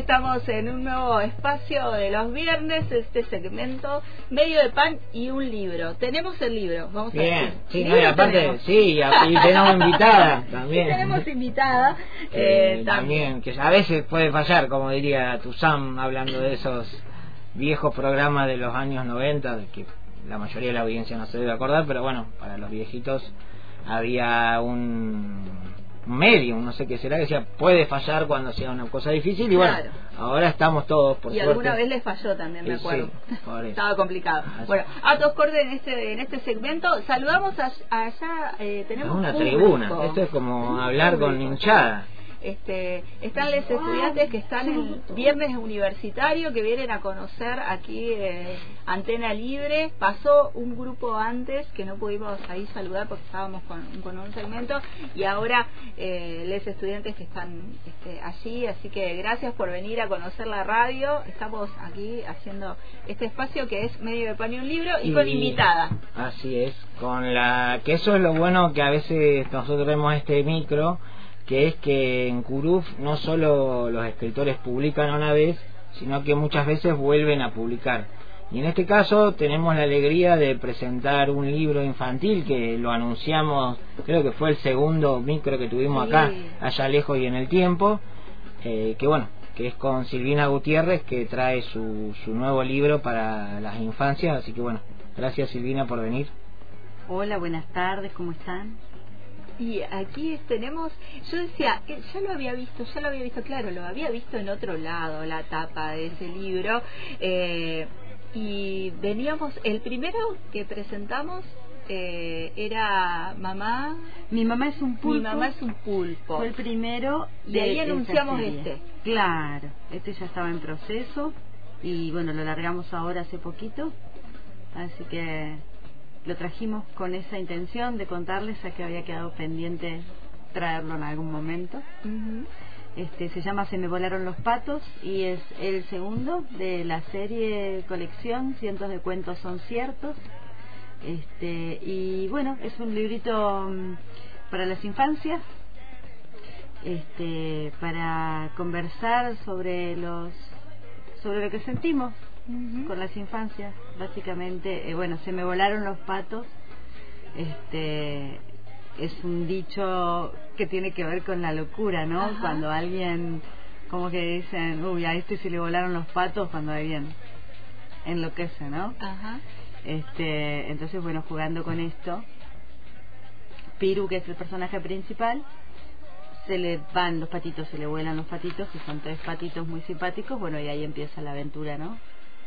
Estamos en un nuevo espacio de los viernes, este segmento, medio de pan y un libro. Tenemos el libro, vamos Bien, a ver. sí, no, y aparte, sí, y, tenemos invitada también. Tenemos invitada. Eh, también, que a veces puede fallar, como diría Tuzam, hablando de esos viejos programas de los años 90, de que la mayoría de la audiencia no se debe acordar, pero bueno, para los viejitos había un medium, no sé qué será, que decía, puede fallar cuando sea una cosa difícil, y bueno, ahora estamos todos, por y suerte. alguna vez les falló también, me Sí, acuerdo. sí. Estaba complicado. Así. Bueno, a todos cortes en este, en este segmento. Saludamos a- allá, eh, Es tenemos una público. tribuna, esto es como hablar con hinchada. Este, están los estudiantes que están en viernes universitario que vienen a conocer aquí eh, Antena Libre. Pasó un grupo antes que no pudimos ahí saludar porque estábamos con, con un segmento y ahora eh, los estudiantes que están este, allí. Así que gracias por venir a conocer la radio. Estamos aquí haciendo este espacio que es medio de pan y un libro y, con invitada. Así es, con la que eso es lo bueno que a veces nosotros vemos este micro, que es que en Curuf no solo los escritores publican una vez, sino que muchas veces vuelven a publicar. Y en este caso tenemos la alegría de presentar un libro infantil que lo anunciamos, creo que fue el segundo micro que tuvimos Sí. acá, allá lejos y en el tiempo, eh, que bueno, que es con Silvina Gutiérrez que trae su, su nuevo libro para las infancias, así que bueno, gracias Silvina por venir. Hola, buenas tardes, ¿cómo están? Y aquí tenemos, yo decía, ya lo había visto, ya lo había visto, claro, lo había visto en otro lado, la tapa de ese libro. eh, y veníamos, el primero que presentamos eh, era Mamá, Mi mamá es un pulpo. mi mamá es un pulpo. Fue el primero Y de ahí anunciamos este. Claro, este ya estaba en proceso y bueno, lo largamos ahora hace poquito. Así que lo trajimos con esa intención de contarles a que había quedado pendiente traerlo en algún momento. Este se llama Se me volaron los patos y es el segundo de la serie colección Cientos de cuentos son ciertos. Este y bueno, es un librito mm, para las infancias. Este para conversar sobre los sobre lo que sentimos con las infancias, básicamente, eh, bueno, se me volaron los patos. Este es un dicho que tiene que ver con la locura, ¿no? Ajá. Cuando alguien como que dicen, uy, a este se le volaron los patos cuando alguien enloquece, ¿no? Ajá. Este, entonces, bueno, jugando con esto, Piru, que es el personaje principal, se le van los patitos, se le vuelan los patitos, que son tres patitos muy simpáticos, bueno, y ahí empieza la aventura, ¿no?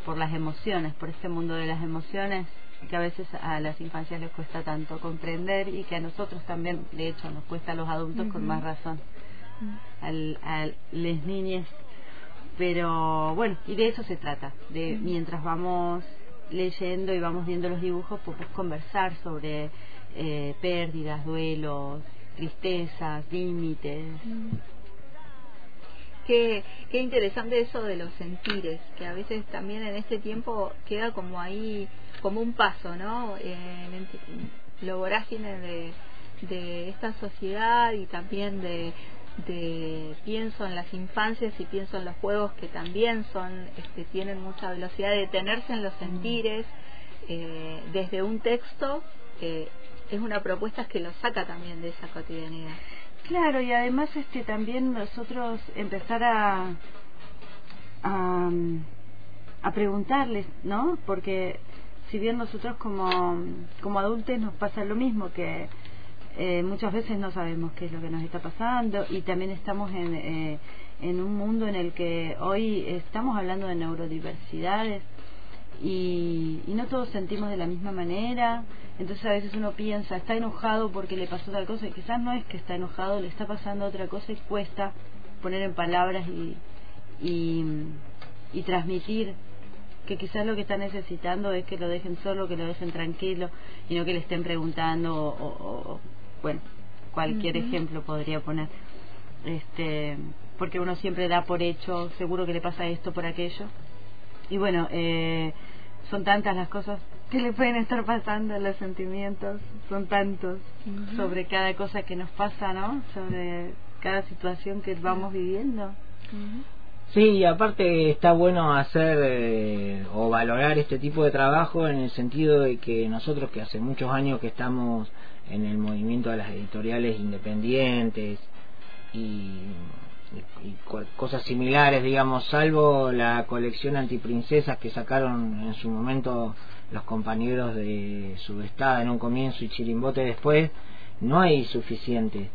Por las emociones, por este mundo de las emociones que a veces a las infancias les cuesta tanto comprender y que a nosotros también, de hecho, nos cuesta a los adultos con más razón, al, a las niñas. Pero bueno, y de eso se trata, de mientras vamos leyendo y vamos viendo los dibujos, podemos conversar sobre eh, pérdidas, duelos, tristezas, límites. Qué, qué interesante eso de los sentires, que a veces también en este tiempo queda como ahí, como un paso, ¿no? En, en lo vorágine de, de esta sociedad y también de, de pienso en las infancias y pienso en los juegos que también son este, tienen mucha velocidad de detenerse en los sentires eh, desde un texto eh, es una propuesta que lo saca también de esa cotidianidad Claro, y además este también nosotros empezar a, a, a preguntarles, ¿no? Porque si bien nosotros como, como adultos nos pasa lo mismo, que eh, muchas veces no sabemos qué es lo que nos está pasando y también estamos en, eh, en un mundo en el que hoy estamos hablando de neurodiversidades y, y no todos sentimos de la misma manera. Entonces a veces uno piensa, está enojado porque le pasó tal cosa y quizás no es que está enojado, le está pasando otra cosa y cuesta poner en palabras y, y, y transmitir que quizás lo que está necesitando es que lo dejen solo, que lo dejen tranquilo y no que le estén preguntando o, o- o- bueno, cualquier ejemplo podría poner. Este, porque uno siempre da por hecho, seguro que le pasa esto por aquello. Y bueno, eh, son tantas las cosas que le pueden estar pasando, los sentimientos, son tantos sobre cada cosa que nos pasa, ¿no? Sobre cada situación que vamos viviendo. Sí, aparte está bueno hacer eh, o valorar este tipo de trabajo en el sentido de que nosotros que hace muchos años que estamos en el movimiento de las editoriales independientes y, cosas similares, digamos, salvo la colección antiprincesas que sacaron en su momento los compañeros de Subestada en un comienzo y Chirimbote después, no hay suficiente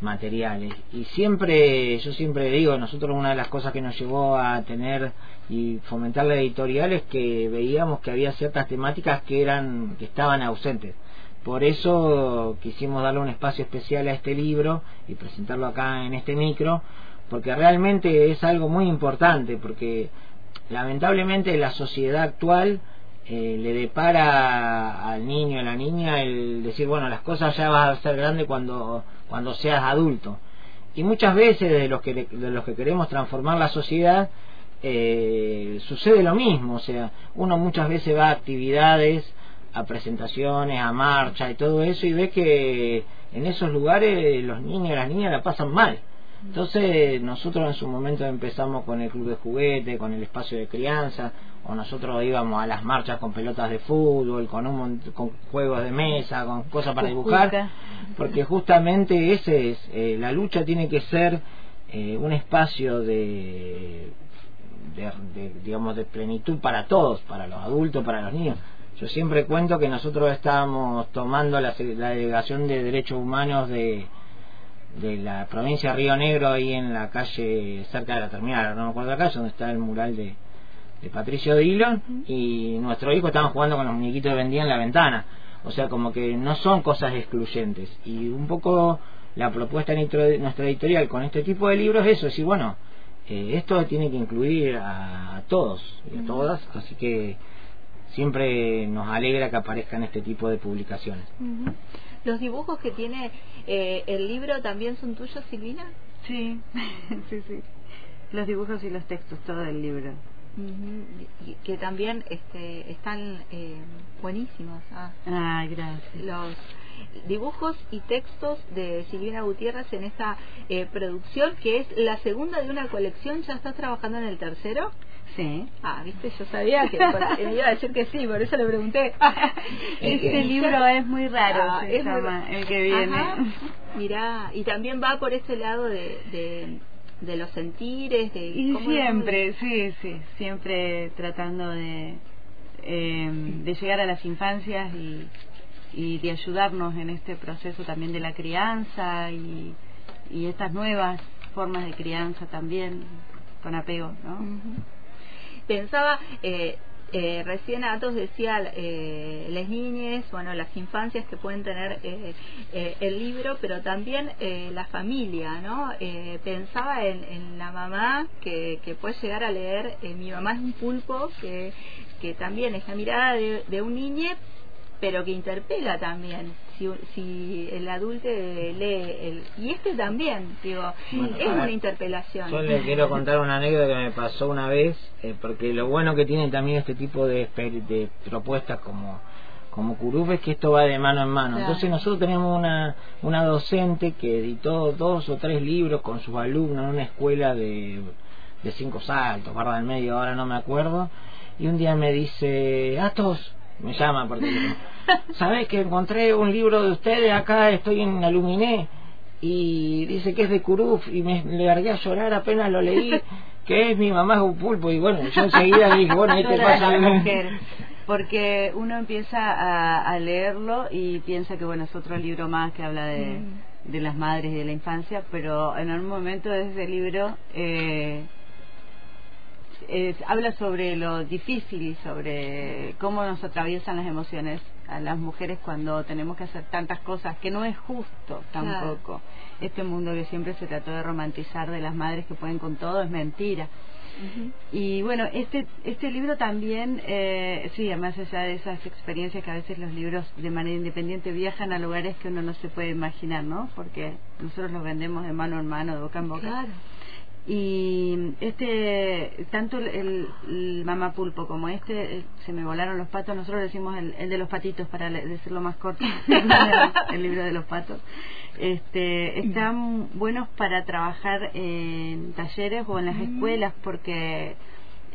materiales. Y siempre yo siempre digo nosotros una de las cosas que nos llevó a tener y fomentar la editorial es que veíamos que había ciertas temáticas que eran que estaban ausentes. Por eso quisimos darle un espacio especial a este libro y presentarlo acá en este micro porque realmente es algo muy importante porque lamentablemente la sociedad actual eh, le depara al niño a la niña el decir bueno las cosas ya van a ser grandes cuando cuando seas adulto y muchas veces de los que de los que queremos transformar la sociedad eh, sucede lo mismo o sea uno muchas veces va a actividades a presentaciones a marcha y todo eso y ve que en esos lugares los niños y las niñas la pasan mal entonces nosotros en su momento empezamos con el club de juguete, con el espacio de crianza, o nosotros íbamos a las marchas con pelotas de fútbol, con, un, con juegos de mesa, con cosas para dibujar, porque justamente ese es, eh, la lucha tiene que ser eh, un espacio de, de, digamos, de plenitud para todos, para los adultos, para los niños. Yo siempre cuento que nosotros estábamos tomando la, la delegación de derechos humanos de de la provincia de Río Negro, ahí en la calle, cerca de la terminal, no me acuerdo la calle, donde está el mural de, de Patricio Dillon, y nuestro hijo estaba jugando con los muñequitos que vendía en la ventana. O sea, como que no son cosas excluyentes. Y un poco la propuesta de nuestra editorial con este tipo de libros es eso, decir, bueno, eh, esto tiene que incluir a, todos y a todas, así que siempre nos alegra que aparezcan este tipo de publicaciones. ¿Los dibujos que tiene eh, el libro también son tuyos, Silvina? Sí, sí, sí. Los dibujos y los textos, todo el libro. que también este, están eh, buenísimos. Ah. ah, gracias. Los dibujos y textos de Silvina Gutiérrez en esta eh, producción, que es la segunda de una colección. ¿Ya estás trabajando en el tercero? Sí. Ah, viste, yo sabía que me iba a decir que sí, por eso le pregunté. este libro es muy raro, ah, se llama, el que viene. Mirá, y también va por ese lado de, de, los sentires, de... Y siempre, sí, sí, siempre tratando de, eh, de llegar a las infancias y, y de ayudarnos en este proceso también de la crianza y, y estas nuevas formas de crianza también con apego, ¿no? Pensaba, eh, eh, recién Atos decía eh, las niñas, bueno, las infancias que pueden tener eh, eh, el libro, pero también la familia, ¿no? pensaba en, la mamá que, que puede llegar a leer, mi mamá es un pulpo, que, que también es la mirada de, de un niño, pero que interpela también. Si, si el adulto lee el, y este también digo es una interpelación. yo le quiero contar una anécdota que me pasó una vez eh, porque lo bueno que tiene también este tipo de, de propuestas como como Curuf es que esto va de mano en mano. Entonces nosotros tenemos una, una docente que editó dos o tres libros con sus alumnos en una escuela de, de cinco saltos, barra del medio, ahora no me acuerdo, y un día me dice, Atos, me llama porque sabes que encontré un libro de ustedes acá estoy en Aluminé. Y dice que es de Curuf y me le largué a llorar apenas lo leí que es mi mamá es un pulpo. Y bueno yo enseguida dije bueno ahí te pasa. porque uno empieza a, a, leerlo y piensa que bueno es otro libro más que habla de, mm. de las madres y de la infancia pero en algún momento de ese libro eh, habla sobre lo difícil y sobre cómo nos atraviesan las emociones a las mujeres cuando tenemos que hacer tantas cosas, que no es justo tampoco. Este mundo que siempre se trató de romantizar de las madres que pueden con todo es mentira. Y bueno, este, este libro también, eh, sí, más allá de esas experiencias que a veces los libros de manera independiente viajan a lugares que uno no se puede imaginar, ¿no? Porque nosotros los vendemos de mano en mano, de boca en boca. Y este tanto el, el, mamá pulpo como este eh, se me volaron los patos. Nosotros decimos el, el de los patitos para decirlo más corto el libro de los patos. Este están buenos para trabajar en talleres o en las escuelas porque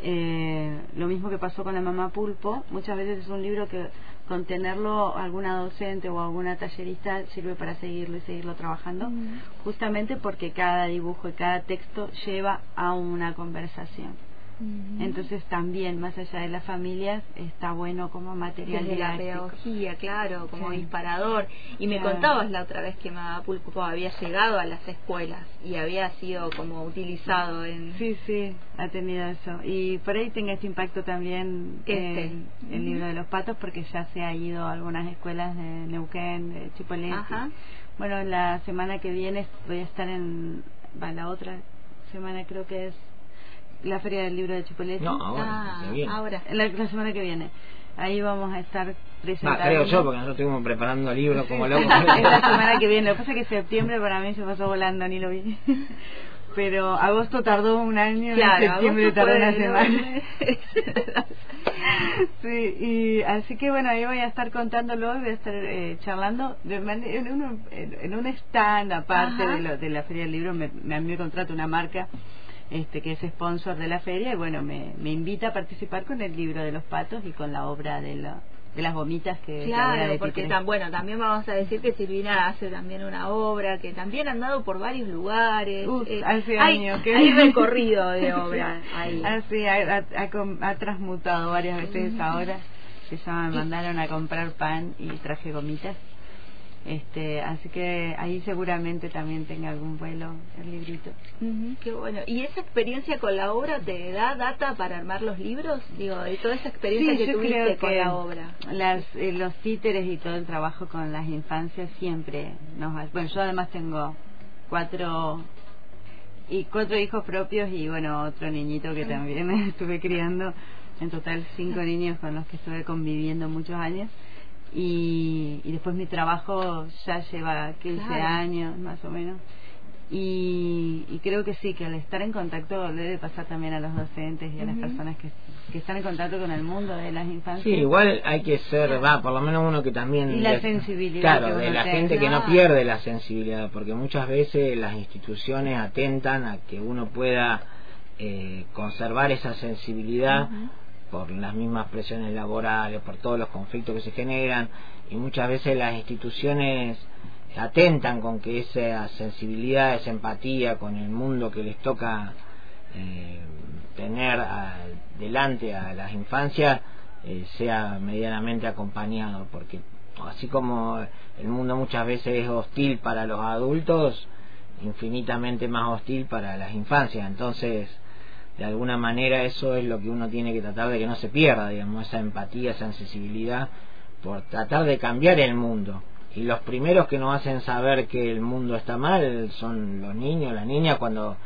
eh, lo mismo que pasó con la mamá pulpo muchas veces es un libro que con tenerlo alguna docente o alguna tallerista sirve para seguirlo y seguirlo trabajando, justamente porque cada dibujo y cada texto lleva a una conversación. Entonces también, más allá de las familias, está bueno como material de la pedagogía, claro, como disparador. Y me contabas la otra vez que Pulpo había llegado a las escuelas y había sido como utilizado en... Sí, sí, ha tenido eso. Y por ahí tenga este impacto también este. el libro de los patos, porque ya se ha ido a algunas escuelas de Neuquén, de Chipolete. Bueno, la semana que viene voy a estar en... Va, la otra semana creo que es la Feria del Libro de Chipolete. No, ahora. Ah, ahora. La, semana que viene. Ahí vamos a estar presentando. Ah, creo yo, porque nosotros estuvimos preparando libros como locos. es la semana que viene. Lo que pasa es que septiembre para mí se pasó volando, ni lo vi. Pero agosto tardó un año, claro, septiembre tardó una semana. sí, y así que bueno, ahí voy a estar contándolo, voy a estar eh, charlando de en, un, en un stand aparte de, lo, de la Feria del Libro. Me, me, me contrata una marca este, que es sponsor de la feria, y bueno, me, me invita a participar con el libro de los patos y con la obra de la de las gomitas que claro porque tan bueno también vamos a decir que Silvina hace también una obra que también han dado por varios lugares eh, hace años que hay recorrido de obra ahí. así ha, ha, transmutado varias veces ahora que ya me mandaron a comprar pan y traje gomitas este, así que ahí seguramente también tenga algún vuelo el librito. qué bueno. ¿Y esa experiencia con la obra te da data para armar los libros? Digo, de toda esa experiencia que tuviste con la obra. Las, eh, los títeres y todo el trabajo con las infancias siempre nos... Bueno, yo además tengo cuatro y cuatro hijos propios y bueno, otro niñito que también estuve criando. En total cinco niños con los que estuve conviviendo muchos años y, y después mi trabajo ya lleva 15 años más o menos. Y, y, creo que sí, que al estar en contacto debe pasar también a los docentes y a las personas que, que, están en contacto con el mundo de las infancias. Sí, igual hay que ser, va, por lo menos uno que también... Y la sensibilidad. Claro, de la gente que no pierde la sensibilidad, porque muchas veces las instituciones atentan a que uno pueda eh, conservar esa sensibilidad por las mismas presiones laborales, por todos los conflictos que se generan y muchas veces las instituciones atentan con que esa sensibilidad, esa empatía con el mundo que les toca eh, tener delante a las infancias eh, sea medianamente acompañado, porque así como el mundo muchas veces es hostil para los adultos, infinitamente más hostil para las infancias. Entonces, de alguna manera eso es lo que uno tiene que tratar de que no se pierda, digamos, esa empatía, esa sensibilidad, por tratar de cambiar el mundo. Y los primeros que nos hacen saber que el mundo está mal son los niños, las niñas, cuando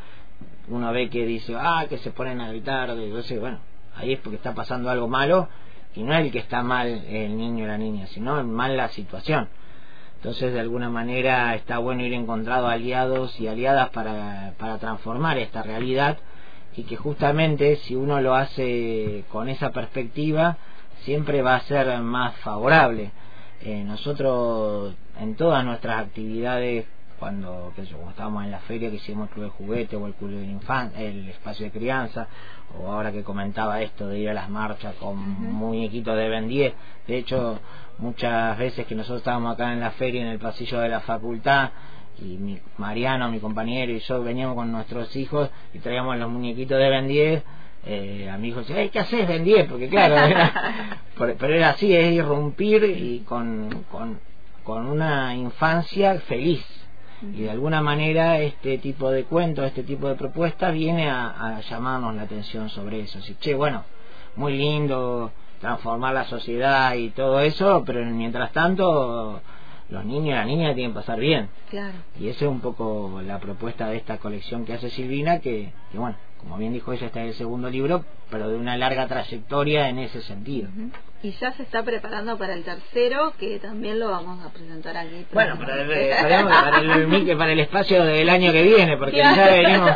uno ve que dice, ah, que se ponen a gritar, entonces, bueno, ahí es porque está pasando algo malo, y no es el que está mal el niño o la niña, sino mal la situación. Entonces, de alguna manera, está bueno ir encontrando aliados y aliadas para, para transformar esta realidad y que justamente si uno lo hace con esa perspectiva siempre va a ser más favorable. Eh, nosotros en todas nuestras actividades cuando, que estábamos en la feria que hicimos el club de juguete o el club de infancia, el espacio de crianza o ahora que comentaba esto de ir a las marchas con muñequitos de Ben 10 de hecho muchas veces que nosotros estábamos acá en la feria en el pasillo de la facultad y mi Mariano, mi compañero y yo veníamos con nuestros hijos y traíamos los muñequitos de Ben 10 eh, a mi hijo decía, ¿qué haces Ben 10? Porque claro, pero era así, es irrumpir y con, con, con una infancia feliz. Y de alguna manera este tipo de cuentos, este tipo de propuestas viene a, a llamarnos la atención sobre eso. Así, che, bueno, muy lindo transformar la sociedad y todo eso, pero mientras tanto los niños y las niñas tienen que pasar bien. Claro. Y esa es un poco la propuesta de esta colección que hace Silvina, que, que bueno, como bien dijo ella, está en el segundo libro, pero de una larga trayectoria en ese sentido. y ya se está preparando para el tercero, que también lo vamos a presentar aquí. Bueno, para el, para el, espacio del año que viene, porque ya venimos,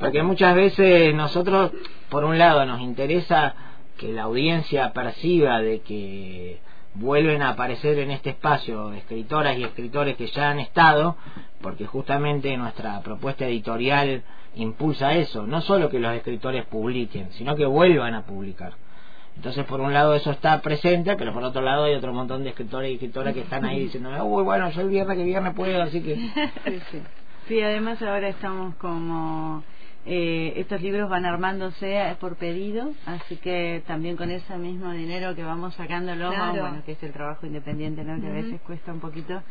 porque muchas veces nosotros, por un lado, nos interesa que la audiencia perciba de que vuelven a aparecer en este espacio escritoras y escritores que ya han estado, porque justamente nuestra propuesta editorial impulsa eso, no solo que los escritores publiquen, sino que vuelvan a publicar. Entonces, por un lado eso está presente, pero por otro lado hay otro montón de escritores y escritoras que están ahí diciendo, uy, bueno, yo el viernes que viernes puedo, así que... Sí, sí. además ahora estamos como... Eh, estos libros van armándose por pedido, así que también con ese mismo dinero que vamos sacándolo, bueno, que es el trabajo independiente, ¿no? Que a veces cuesta un poquito,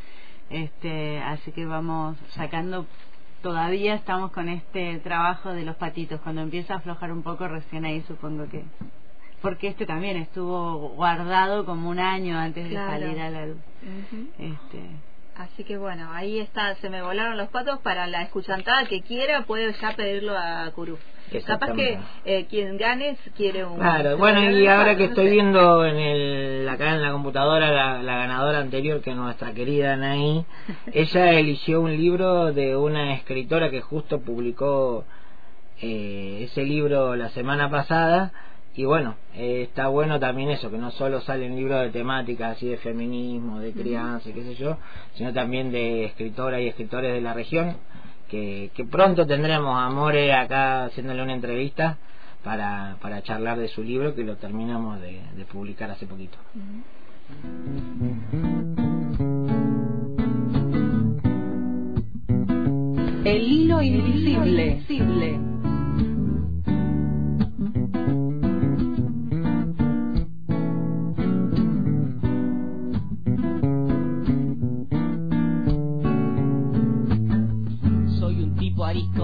este, así que vamos sacando todavía estamos con este trabajo de los patitos. Cuando empieza a aflojar un poco, recién ahí supongo que porque este también estuvo guardado como un año antes de salir a la luz. este, Así que bueno, ahí está, se me volaron los patos para la escuchantada que quiera puede ya pedirlo a Curú. Capaz que eh, quien gane quiere un... Claro, bueno, y ahora que estoy viendo en el, acá en la computadora la, ganadora anterior, que nuestra querida Anaí, ella eligió un libro de una escritora que justo publicó eh, ese libro la semana pasada, y bueno, eh, está bueno también eso, que no solo salen libros de temática así de feminismo, de crianza, qué sé yo, sino también de escritoras y escritores de la región, que, que pronto tendremos a More acá haciéndole una entrevista para, para charlar de su libro, que lo terminamos de, publicar hace poquito. El hilo invisible.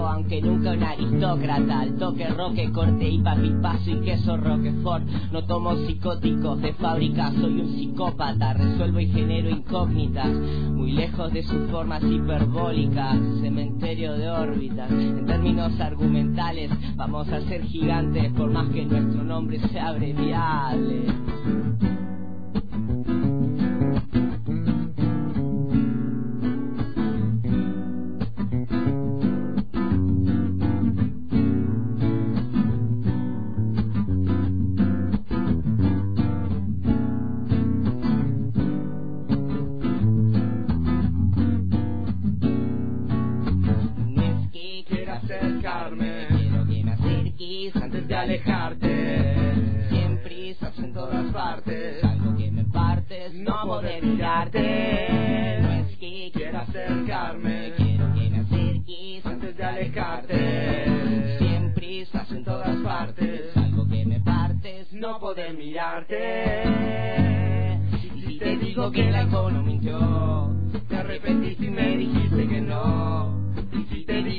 Aunque nunca un aristócrata. Al toque roque, corte y paso y queso roquefort. No tomo psicóticos de fábrica, soy un psicópata. Resuelvo y genero incógnitas, muy lejos de sus formas hiperbólicas. Cementerio de órbitas, en términos argumentales, vamos a ser gigantes por más que nuestro nombre sea abreviable. antes de alejarte. Sin prisas en todas partes, algo que me partes, no poder mirarte. No es que quiera acercarme, quiero que me acerques antes de alejarte. Sin prisas en todas partes, algo que me partes, no poder mirarte. Y si te digo que el alcohol no mintió, te arrepentiste y me dijiste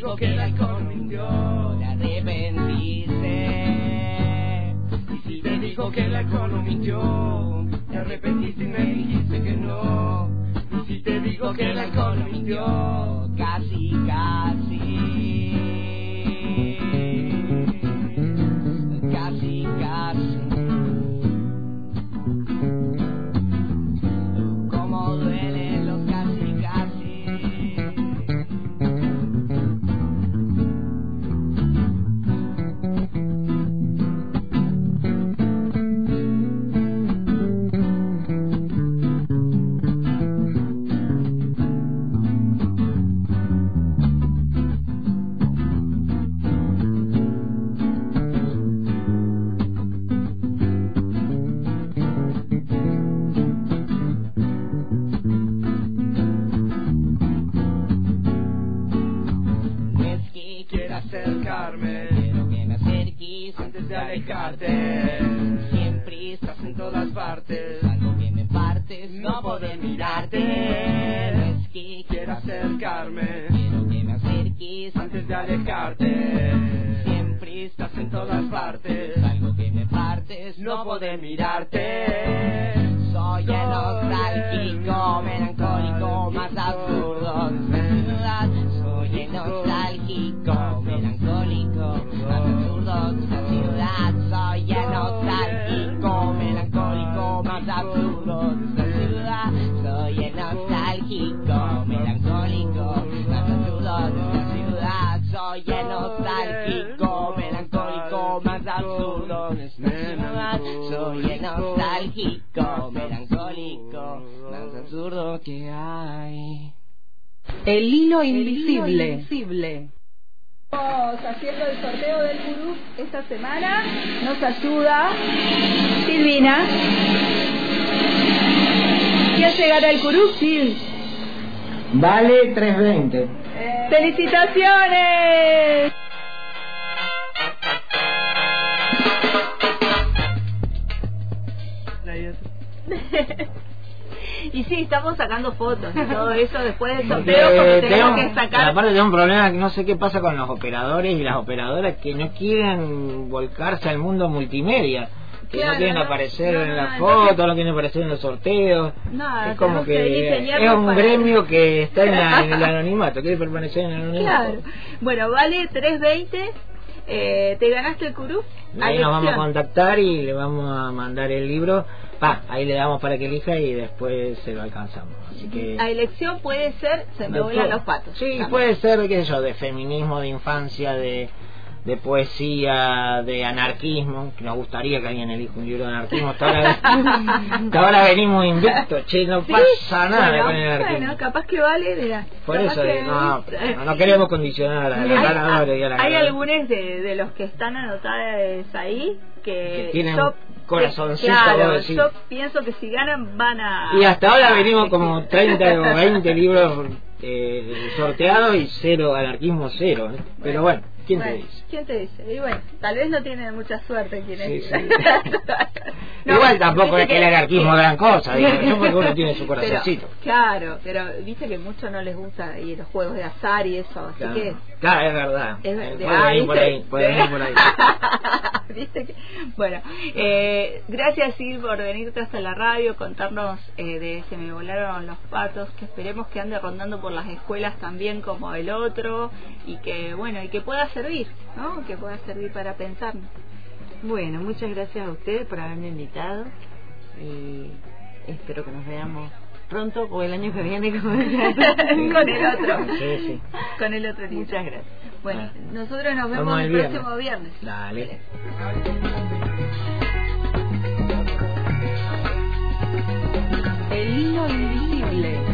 digo que la convirtió, la arrepentiste. Y si te digo que la convirtió, te arrepentiste y me dijiste que no. Y si te digo que la convirtió, casi, casi. del cartel. Siempre estás en todas partes. Algo bien me partes, no poder mirarte. No es que quiero acercarme. Quiero que me acerques antes de alejarte. Siempre estás en todas partes. Algo que me partes, no poder mirarte. Soy el nostálgico, melancólico, más absurdo. Soy el nostálgico. Soy el nostálgico, melancólico, más absurdo desmasuda. Soy el nostálgico, melancólico, más absurdo desmasuda. Soy el nostálgico, melancólico, más absurdo que hay. El hilo invisible. El hilo invisible haciendo el sorteo del gurú esta semana. Nos ayuda Silvina. ¿Quién llegará el gurú? Sil. Vale 320. ¡Felicitaciones! y sí, estamos sacando fotos y todo eso después del sorteo porque tenemos que sacar. Aparte tengo un problema que no sé qué pasa con los operadores y las operadoras que no quieren volcarse al mundo multimedia. Que Claro, no quieren ¿no? aparecer No, en no, las entonces- fotos, no quieren aparecer en los sorteos. Es como que es un gremio que está en, la- en el anonimato, quiere permanecer en el anonimato. Claro. Bueno, vale 320. Eh, ¿Te ganaste el curú? Ahí nos vamos a contactar y le vamos a mandar el libro. Pa, ahí le damos para que elija y después se lo alcanzamos. Así que A elección puede ser, se me vuelan los patos. Sí, También. puede ser, qué sé yo, de feminismo, de infancia, de, de poesía, de anarquismo. que Nos gustaría que alguien elija un libro de anarquismo. Hasta ahora, venimos invictos, che, no Sí, pasa nada bueno, con el anarquismo. Bueno, capaz que vale, mira. Por eso, que- no, no, no queremos condicionar a los ganadores y a las hay algunos de, de los que están anotados ahí que, Que tienen yo, corazoncito, claro, decís. yo pienso que si ganan van a Y hasta ahora venimos como 30 o 20 libros eh, sorteados y cero anarquismo cero. ¿eh? Pero bueno, ¿quién te dice? ¿Quién te dice? Y bueno, tal vez no tienen mucha suerte quienes. Sí, sí. No, Igual tampoco es que el anarquismo es gran cosa, digo, yo porque uno tiene su Pero, corazoncito. claro, pero viste que mucho no les gusta y los juegos de azar y eso, así Claro. que Claro, es verdad. es puede ah, venir por ahí. Bueno, eh, gracias Sil por venirte hasta la radio, contarnos eh, de Se me volaron los patos, que esperemos que ande rondando por las escuelas también como el otro y que bueno y que pueda servir, ¿no? Que pueda servir para pensar. Bueno, muchas gracias a ustedes por haberme invitado y espero que nos veamos pronto o el año que viene con el otro, Sí, sí. con el otro libro. Muchas gracias. Bueno, nosotros nos vemos Vamos el el viernes. próximo viernes. Dale. El hilo invisible.